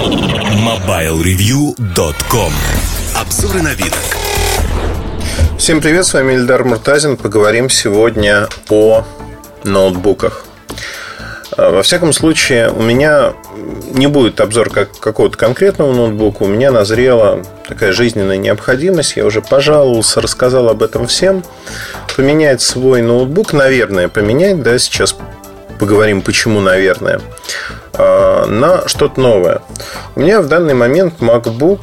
MobileReview.com Обзоры на вид. Всем привет, с вами Ильдар Муртазин. Поговорим сегодня о ноутбуках. А, во всяком случае, у меня не будет обзор как какого-то конкретного ноутбука. У меня назрела такая жизненная необходимость. Я уже пожаловался, рассказал об этом всем. Поменять свой ноутбук, наверное, поменять, да, сейчас поговорим, почему, наверное, на что-то новое. У меня в данный момент MacBook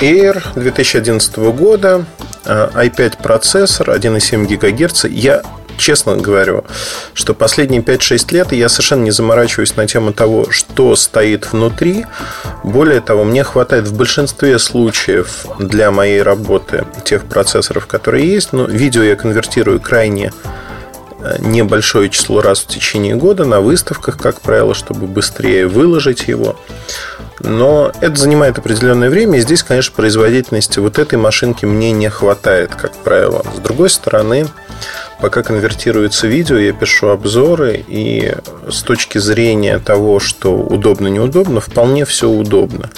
Air 2011 года, i5 а, процессор, 1,7 ГГц. Я честно говорю, что последние 5-6 лет я совершенно не заморачиваюсь на тему того, что стоит внутри. Более того, мне хватает в большинстве случаев для моей работы тех процессоров, которые есть. Но видео я конвертирую крайне небольшое число раз в течение года на выставках, как правило, чтобы быстрее выложить его. Но это занимает определенное время, и здесь, конечно, производительности вот этой машинки мне не хватает, как правило. С другой стороны, пока конвертируется видео, я пишу обзоры, и с точки зрения того, что удобно-неудобно, вполне все удобно.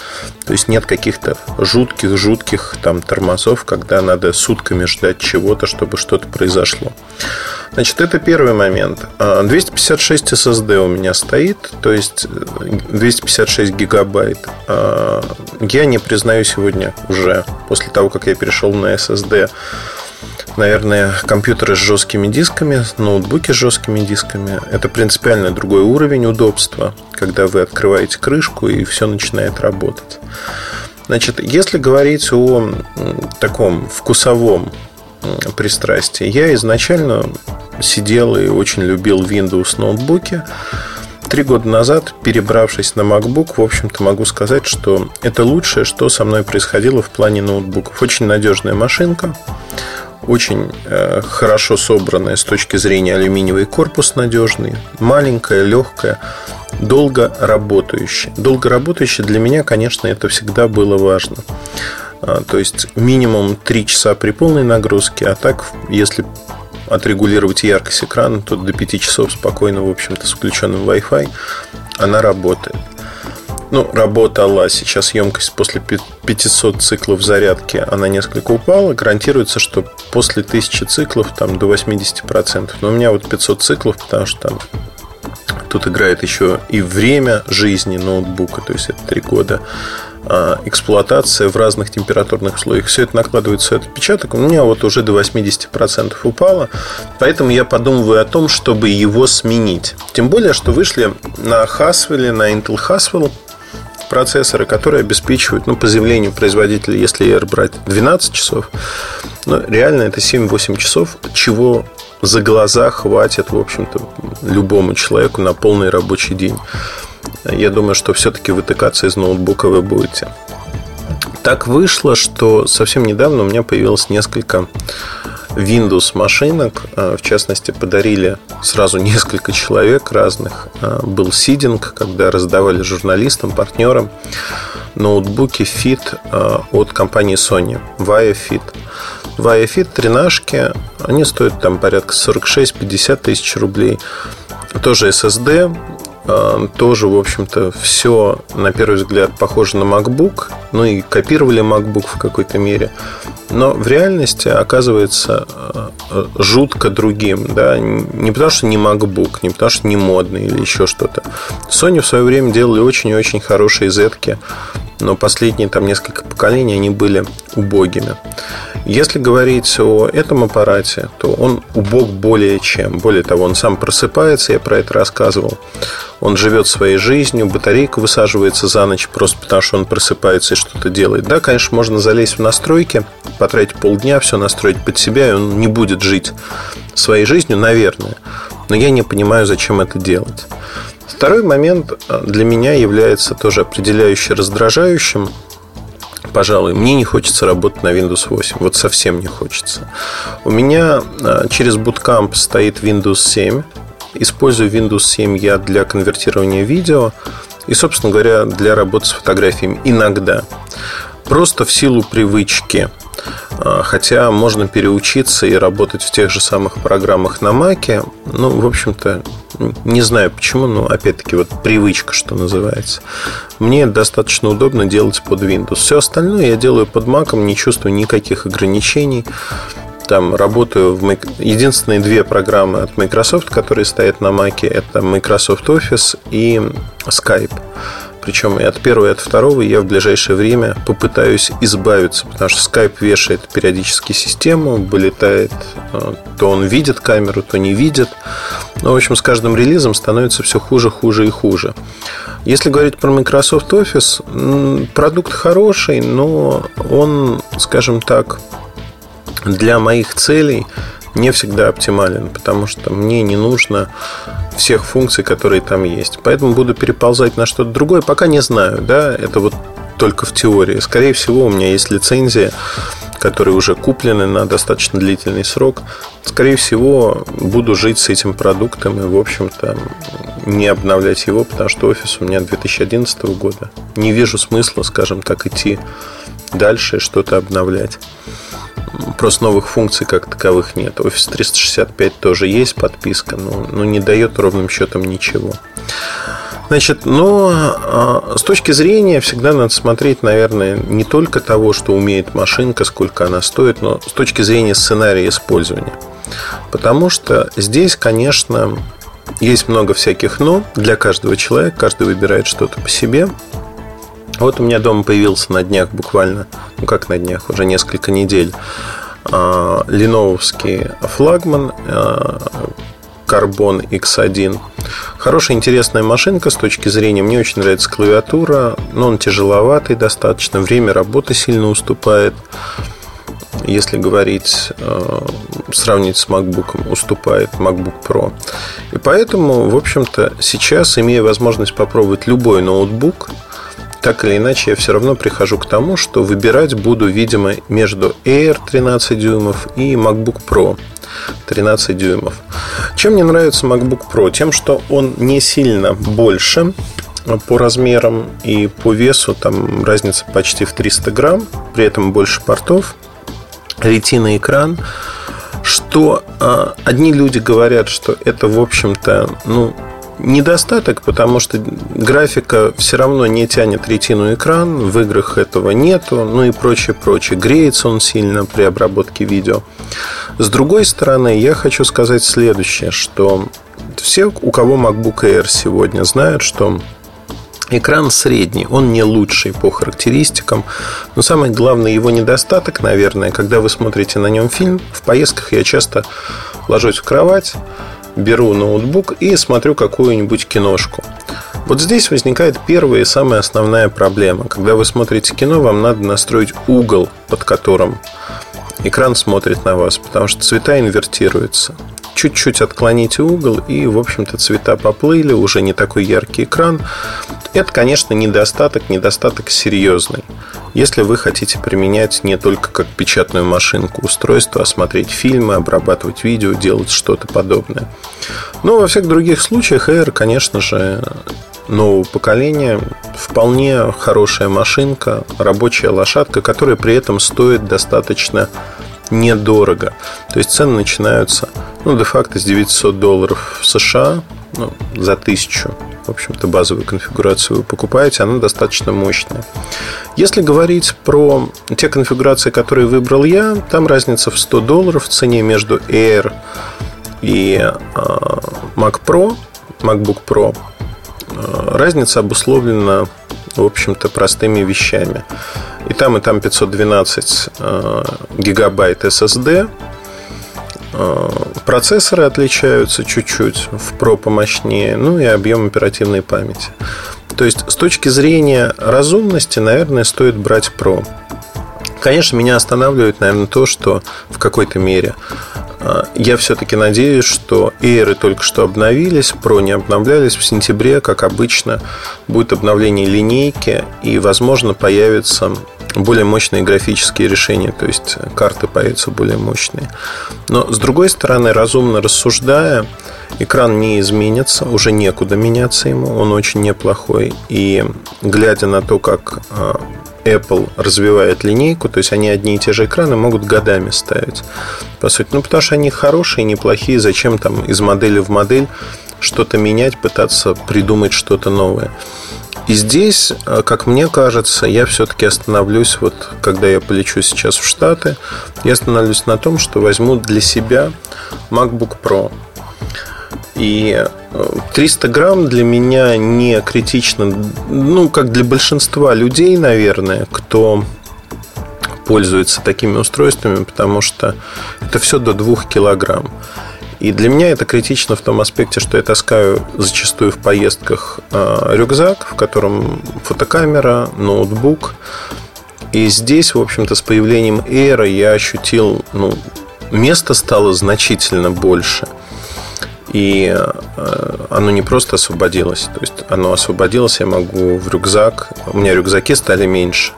То есть нет каких-то жутких-жутких там тормозов, когда надо сутками ждать чего-то, чтобы что-то произошло. Значит, это первый момент. 256 а, SSD у меня стоит, то есть 256 гигабайт. А, я не признаю сегодня уже, после того, как я перешел на SSD, наверное, компьютеры с жесткими дисками, ноутбуки с жесткими дисками. Это принципиально другой уровень удобства, когда вы открываете крышку и все начинает работать. Значит, если говорить о таком вкусовом пристрастии, я изначально сидел и очень любил Windows ноутбуки. Три года назад, перебравшись на MacBook, в общем-то могу сказать, что это лучшее, что со мной происходило в плане ноутбуков. Очень надежная машинка, очень э, хорошо собранная с точки зрения алюминиевый корпус надежный, маленькая, легкая, долго работающая. Долго работающая для меня, конечно, это всегда было важно. А, то есть минимум 3 часа при полной нагрузке, а так, если отрегулировать яркость экрана, то до 5 часов спокойно, в общем-то, с включенным Wi-Fi она работает ну, работала. Сейчас емкость после 500 циклов зарядки, она несколько упала. Гарантируется, что после 1000 циклов там до 80%. Но у меня вот 500 циклов, потому что там тут играет еще и время жизни ноутбука, то есть это 3 года эксплуатация в разных температурных условиях. Все это накладывает свой отпечаток. У меня вот уже до 80% упало. Поэтому я подумываю о том, чтобы его сменить. Тем более, что вышли на Haswell, на Intel Haswell процессоры, которые обеспечивают, ну, по заявлению производителя, если Air брать 12 часов, но реально это 7-8 часов, чего за глаза хватит, в общем-то, любому человеку на полный рабочий день. Я думаю, что все-таки вытыкаться из ноутбука вы будете. Так вышло, что совсем недавно у меня появилось несколько Windows машинок. А, в частности, подарили сразу несколько человек разных. А, был сидинг, когда раздавали журналистам, партнерам ноутбуки Fit а, от компании Sony. Vaio Fit. Vaio Fit тринашки, они стоят там порядка 46-50 тысяч рублей. Тоже SSD, тоже, в общем-то, все, на первый взгляд, похоже на MacBook. Ну и копировали MacBook в какой-то мере но в реальности оказывается э, жутко другим. Да? Не потому, что не MacBook, не потому, что не модный или еще что-то. Sony в свое время делали очень и очень хорошие зетки, но последние там несколько поколений они были убогими. Если говорить о этом аппарате, то он убог более чем. Более того, он сам просыпается, я про это рассказывал. Он живет своей жизнью, батарейка высаживается за ночь просто потому, что он просыпается и что-то делает. Да, конечно, можно залезть в настройки, потратить полдня, все настроить под себя, и он не будет жить своей жизнью, наверное. Но я не понимаю, зачем это делать. Второй момент э, для меня является тоже определяюще раздражающим пожалуй, мне не хочется работать на Windows 8. Вот совсем не хочется. У меня а, через Bootcamp стоит Windows 7. Использую Windows 7 я для конвертирования видео и, собственно говоря, для работы с фотографиями иногда. Просто в силу привычки. А, хотя можно переучиться и работать в тех же самых программах на Маке. Ну, в общем-то, не знаю почему, но опять-таки вот привычка, что называется. Мне достаточно удобно делать под Windows. Все остальное я делаю под Mac, не чувствую никаких ограничений. Там работаю в единственные две программы от Microsoft, которые стоят на Mac, это Microsoft Office и Skype. Причем и от первого, и от второго я в ближайшее время попытаюсь избавиться, потому что Skype вешает периодически систему, вылетает, э, то он видит камеру, то не видит. Ну, в общем, с каждым релизом становится все хуже, хуже и хуже. Если говорить про Microsoft Office, продукт хороший, но он, скажем так, для моих целей не всегда оптимален, потому что мне не нужно всех функций, которые там есть. Поэтому буду переползать на что-то другое. Пока не знаю, да, это вот только в теории. Скорее всего, у меня есть лицензия, которые уже куплены на достаточно длительный срок. Скорее всего, буду жить с этим продуктом и, в общем-то, не обновлять его, потому что офис у меня 2011 года. Не вижу смысла, скажем так, идти дальше и что-то обновлять. Просто новых функций как таковых нет. Office 365 тоже есть подписка, но, но не дает ровным счетом ничего. Значит, но а, с точки зрения всегда надо смотреть, наверное, не только того, что умеет машинка, сколько она стоит, но с точки зрения сценария использования. Потому что здесь, конечно, есть много всяких «но» для каждого человека, каждый выбирает что-то по себе. Вот у меня дома появился на днях буквально, ну как на днях, уже несколько недель, а, леновский флагман Carbon X1. Хорошая, интересная машинка с точки зрения. Мне очень нравится клавиатура, но он тяжеловатый достаточно. Время работы сильно уступает. Если говорить, э, сравнить с MacBook, уступает MacBook Pro. И поэтому, в общем-то, сейчас, имея возможность попробовать любой ноутбук, так или иначе, я все равно прихожу к тому, что выбирать буду, видимо, между Air 13 дюймов и MacBook Pro 13 дюймов. Чем мне нравится MacBook Pro? Тем, что он не сильно больше по размерам и по весу, там разница почти в 300 грамм, при этом больше портов, ретина экран, что э, одни люди говорят, что это, в общем-то, ну, недостаток, потому что графика все равно не тянет ретину экран, в играх этого нету, ну и прочее, прочее. Греется он сильно при обработке видео. С другой стороны, я хочу сказать следующее, что все, у кого MacBook Air сегодня, знают, что Экран средний, он не лучший по характеристикам, но самый главный его недостаток, наверное, когда вы смотрите на нем фильм, в поездках я часто ложусь в кровать, беру ноутбук и смотрю какую-нибудь киношку. Вот здесь возникает первая и самая основная проблема. Когда вы смотрите кино, вам надо настроить угол, под которым экран смотрит на вас, потому что цвета инвертируются. Чуть-чуть отклоните угол, и, в общем-то, цвета поплыли, уже не такой яркий экран. Это, конечно, недостаток, недостаток серьезный. Если вы хотите применять не только как печатную машинку устройство, а смотреть фильмы, обрабатывать видео, делать что-то подобное. Но во всех других случаях Air, конечно же, нового поколения. Вполне хорошая машинка, рабочая лошадка, которая при этом стоит достаточно недорого. То есть цены начинаются, ну, де-факто с 900 долларов в США, ну, за тысячу. В общем-то, базовую конфигурацию вы покупаете, она достаточно мощная. Если говорить про те конфигурации, которые выбрал я, там разница в 100 долларов в цене между Air и а, Mac Pro, MacBook Pro. А, разница обусловлена, в общем-то, простыми вещами. И там, и там 512 а, гигабайт SSD. Процессоры отличаются чуть-чуть, в Pro помощнее, ну и объем оперативной памяти. То есть, с точки зрения разумности, наверное, стоит брать Pro. Конечно, меня останавливает, наверное, то, что в какой-то мере я все-таки надеюсь, что Air только что обновились, Pro не обновлялись. В сентябре, как обычно, будет обновление линейки и, возможно, появятся более мощные графические решения, то есть карты появятся более мощные. Но, с другой стороны, разумно рассуждая, экран не изменится, уже некуда меняться ему, он очень неплохой. И глядя на то, как а, Apple развивает линейку, то есть они одни и те же экраны могут годами ставить. По сути, ну потому что они хорошие, неплохие, зачем там из модели в модель что-то менять, пытаться придумать что-то новое. И здесь, э, как мне кажется, я все-таки остановлюсь, вот когда я полечу сейчас в Штаты, я остановлюсь на том, что возьму для себя MacBook Pro. И 300 э, грамм для меня не критично, ну, как для большинства людей, наверное, кто пользуется такими устройствами, потому что это все до 2 килограмм. И для меня это критично в том аспекте, что я таскаю зачастую в поездках э, рюкзак, в котором фотокамера, ноутбук. И здесь, в общем-то, с появлением Air я ощутил, ну, места стало значительно больше. И э, оно не просто освободилось. То есть оно освободилось, я могу в рюкзак. У меня рюкзаки стали меньше.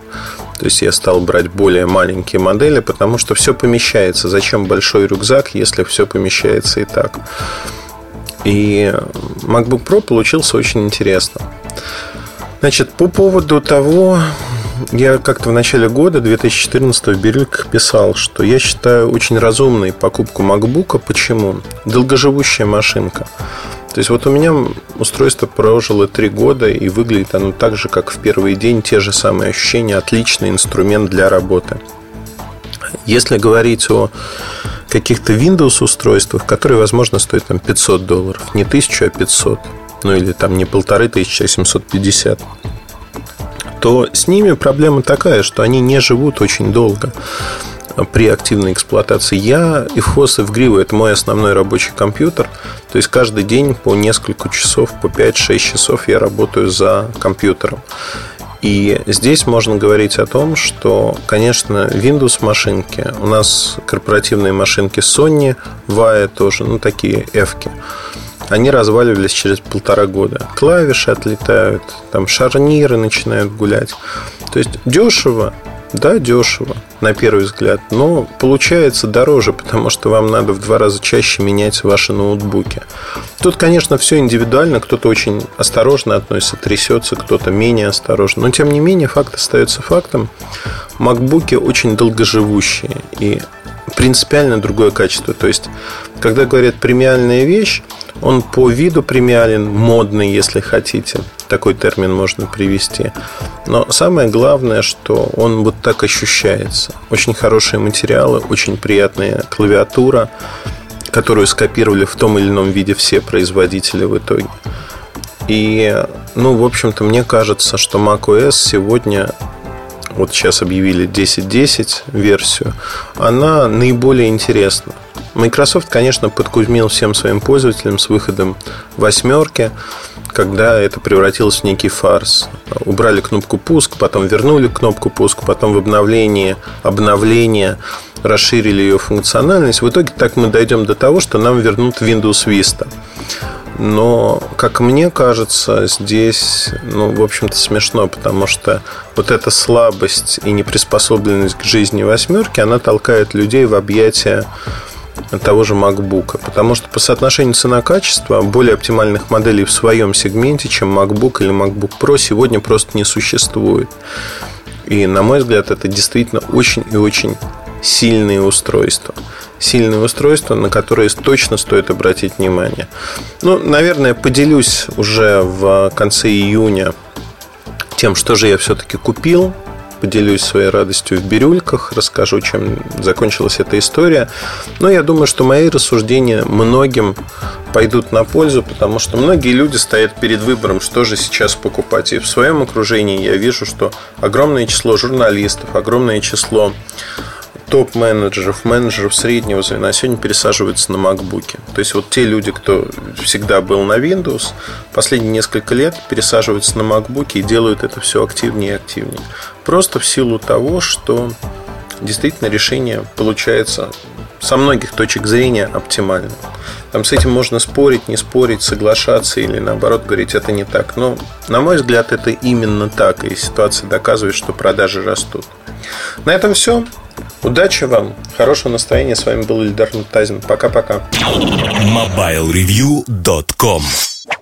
То есть я стал брать более маленькие модели, потому что все помещается. Зачем большой рюкзак, если все помещается и так? И MacBook Pro получился очень интересно. Значит, по поводу того, я как-то в начале года 2014 в Бирюльках писал, что я считаю очень разумной покупку MacBook. Почему? Долгоживущая машинка. То есть вот у меня устройство прожило три года и выглядит оно так же, как в первый день, те же самые ощущения, отличный инструмент для работы. Если говорить о каких-то Windows устройствах, которые, возможно, стоят там 500 долларов, не 1000, а 500, ну или там не полторы тысячи, а 750, то с ними проблема такая, что они не живут очень долго при активной эксплуатации. Я и HOS, и в Гриву – это мой основной рабочий компьютер. То есть каждый день по несколько часов, по 5-6 часов я работаю за компьютером. И здесь можно говорить о том, что, конечно, Windows машинки, у нас корпоративные машинки Sony, VAE тоже, ну, такие F, они разваливались через полтора года. Клавиши отлетают, там шарниры начинают гулять. То есть дешево, да, дешево, на первый взгляд, но получается дороже, потому что вам надо в два раза чаще менять ваши ноутбуки. Тут, конечно, все индивидуально, кто-то очень осторожно относится, трясется, кто-то менее осторожно, но тем не менее факт остается фактом. Макбуки очень долгоживущие и принципиально другое качество. То есть, когда говорят премиальная вещь, он по виду премиален, модный, если хотите. Такой термин можно привести. Но самое главное, что он вот так ощущается. Очень хорошие материалы, очень приятная клавиатура, которую скопировали в том или ином виде все производители в итоге. И, ну, в общем-то, мне кажется, что macOS сегодня вот сейчас объявили 10.10 версию, она наиболее интересна. Microsoft, конечно, подкузмил всем своим пользователям с выходом восьмерки, когда это превратилось в некий фарс. Убрали кнопку пуск, потом вернули кнопку пуск, потом в обновлении обновления расширили ее функциональность. В итоге так мы дойдем до того, что нам вернут Windows Vista. Но, как мне кажется, здесь, ну, в общем-то, смешно, потому что вот эта слабость и неприспособленность к жизни восьмерки, она толкает людей в объятия того же MacBook. Потому что по соотношению цена-качество более оптимальных моделей в своем сегменте, чем MacBook или MacBook Pro, сегодня просто не существует. И, на мой взгляд, это действительно очень и очень сильные устройства. Сильные устройства, на которые точно стоит обратить внимание. Ну, наверное, поделюсь уже в конце июня тем, что же я все-таки купил поделюсь своей радостью в бирюльках, расскажу, чем закончилась эта история. Но я думаю, что мои рассуждения многим пойдут на пользу, потому что многие люди стоят перед выбором, что же сейчас покупать. И в своем окружении я вижу, что огромное число журналистов, огромное число топ-менеджеров, менеджеров среднего звена сегодня пересаживаются на MacBook. То есть вот те люди, кто всегда был на Windows, последние несколько лет пересаживаются на MacBook и делают это все активнее и активнее. Просто в силу того, что действительно решение получается со многих точек зрения оптимальным. Там с этим можно спорить, не спорить, соглашаться или наоборот говорить, это не так. Но, на мой взгляд, это именно так. И ситуация доказывает, что продажи растут. На этом все. Удачи вам, хорошего настроения. С вами был Ильдар Мутазин. Пока-пока. MobileReview.com